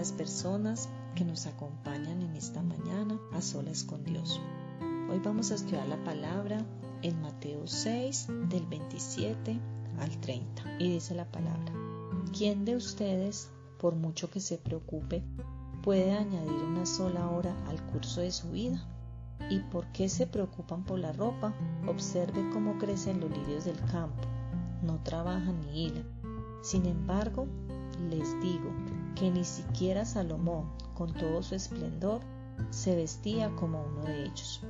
las personas que nos acompañan en esta mañana a solas con Dios. Hoy vamos a estudiar la palabra en Mateo 6 del 27 al 30 y dice la palabra, ¿quién de ustedes, por mucho que se preocupe, puede añadir una sola hora al curso de su vida? ¿Y por qué se preocupan por la ropa? Observe cómo crecen los lirios del campo. No trabajan ni hilan. Sin embargo, les digo que ni siquiera Salomón, con todo su esplendor, se vestía como uno de ellos.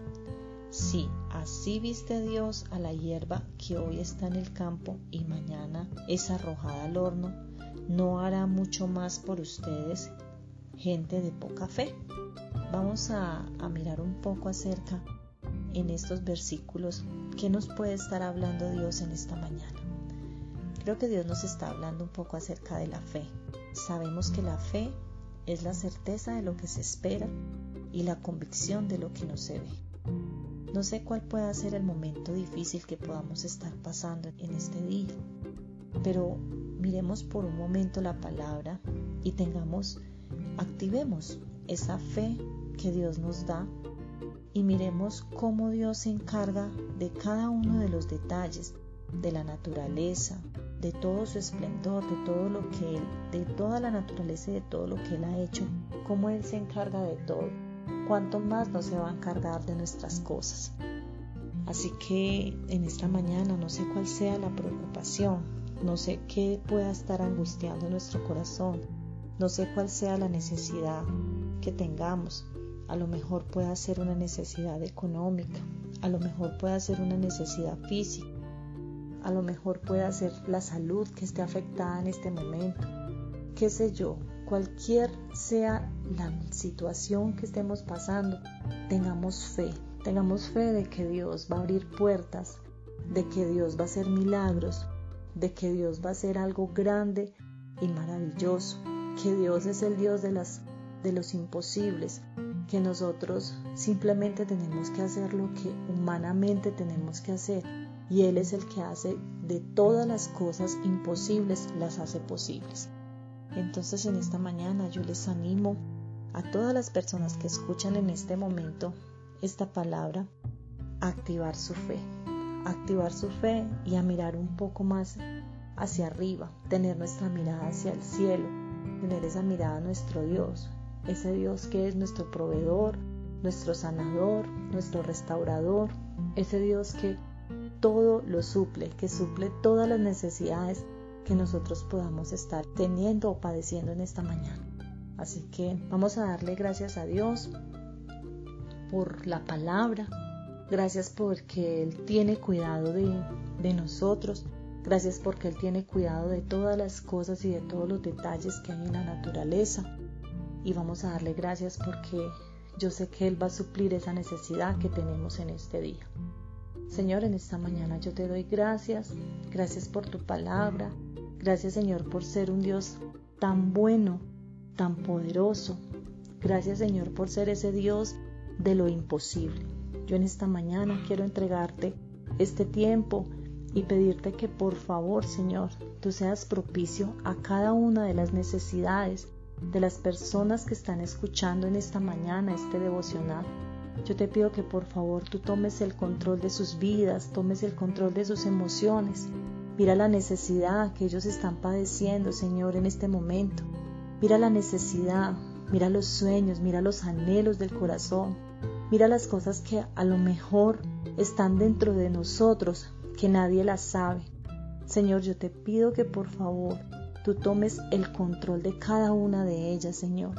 Si así viste Dios a la hierba que hoy está en el campo y mañana es arrojada al horno, ¿no hará mucho más por ustedes, gente de poca fe? Vamos a, a mirar un poco acerca en estos versículos qué nos puede estar hablando Dios en esta mañana. Creo que Dios nos está hablando un poco acerca de la fe. Sabemos que la fe es la certeza de lo que se espera y la convicción de lo que no se ve. No sé cuál pueda ser el momento difícil que podamos estar pasando en este día, pero miremos por un momento la palabra y tengamos, activemos esa fe que Dios nos da y miremos cómo Dios se encarga de cada uno de los detalles de la naturaleza, de todo su esplendor, de todo lo que Él, de toda la naturaleza y de todo lo que Él ha hecho, cómo Él se encarga de todo, cuánto más no se va a encargar de nuestras cosas. Así que en esta mañana no sé cuál sea la preocupación, no sé qué pueda estar angustiando nuestro corazón, no sé cuál sea la necesidad que tengamos. A lo mejor pueda ser una necesidad económica, a lo mejor pueda ser una necesidad física, a lo mejor puede ser la salud que esté afectada en este momento, qué sé yo, cualquier sea la situación que estemos pasando, tengamos fe, tengamos fe de que Dios va a abrir puertas, de que Dios va a hacer milagros, de que Dios va a hacer algo grande y maravilloso, que Dios es el Dios de las de los imposibles, que nosotros simplemente tenemos que hacer lo que humanamente tenemos que hacer y Él es el que hace de todas las cosas imposibles, las hace posibles. Entonces en esta mañana yo les animo a todas las personas que escuchan en este momento esta palabra a activar su fe, activar su fe y a mirar un poco más hacia arriba, tener nuestra mirada hacia el cielo, tener esa mirada a nuestro Dios, ese Dios que es nuestro proveedor, nuestro sanador, nuestro restaurador, ese Dios que todo lo suple, que suple todas las necesidades que nosotros podamos estar teniendo o padeciendo en esta mañana. Así que vamos a darle gracias a Dios por la palabra, gracias porque Él tiene cuidado de, de nosotros, gracias porque Él tiene cuidado de todas las cosas y de todos los detalles que hay en la naturaleza. Y vamos a darle gracias porque yo sé que Él va a suplir esa necesidad que tenemos en este día. Señor, en esta mañana yo te doy gracias, gracias por tu palabra, gracias Señor por ser un Dios tan bueno, tan poderoso. Gracias Señor por ser ese Dios de lo imposible. Yo en esta mañana quiero entregarte este tiempo y pedirte que por favor Señor, tú seas propicio a cada una de las necesidades de las personas que están escuchando en esta mañana este devocional. Yo te pido que por favor tú tomes el control de sus vidas, tomes el control de sus emociones. Mira la necesidad que ellos están padeciendo, Señor, en este momento. Mira la necesidad, mira los sueños, mira los anhelos del corazón. Mira las cosas que a lo mejor están dentro de nosotros, que nadie las sabe. Señor, yo te pido que por favor tú tomes el control de cada una de ellas, Señor.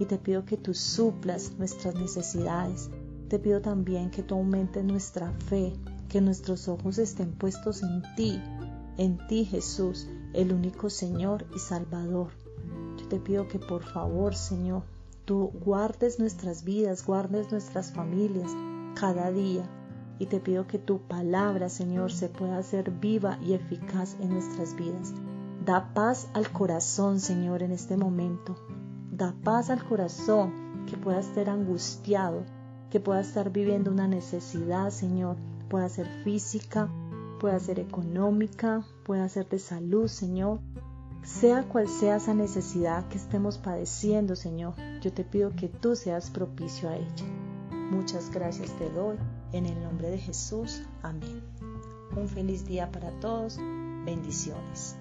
Y te pido que tú suplas nuestras necesidades, te pido también que tú aumentes nuestra fe, que nuestros ojos estén puestos en ti, en ti Jesús, el único Señor y Salvador. Yo te pido que por favor, Señor, tú guardes nuestras vidas, guardes nuestras familias cada día. Y te pido que tu palabra, Señor, se pueda hacer viva y eficaz en nuestras vidas. Da paz al corazón, Señor, en este momento. Da paz al corazón que pueda estar angustiado, que pueda estar viviendo una necesidad, Señor, pueda ser física, pueda ser económica, pueda ser de salud, Señor. Sea cual sea esa necesidad que estemos padeciendo, Señor, yo te pido que tú seas propicio a ella. Muchas gracias te doy. En el nombre de Jesús. Amén. Un feliz día para todos. Bendiciones.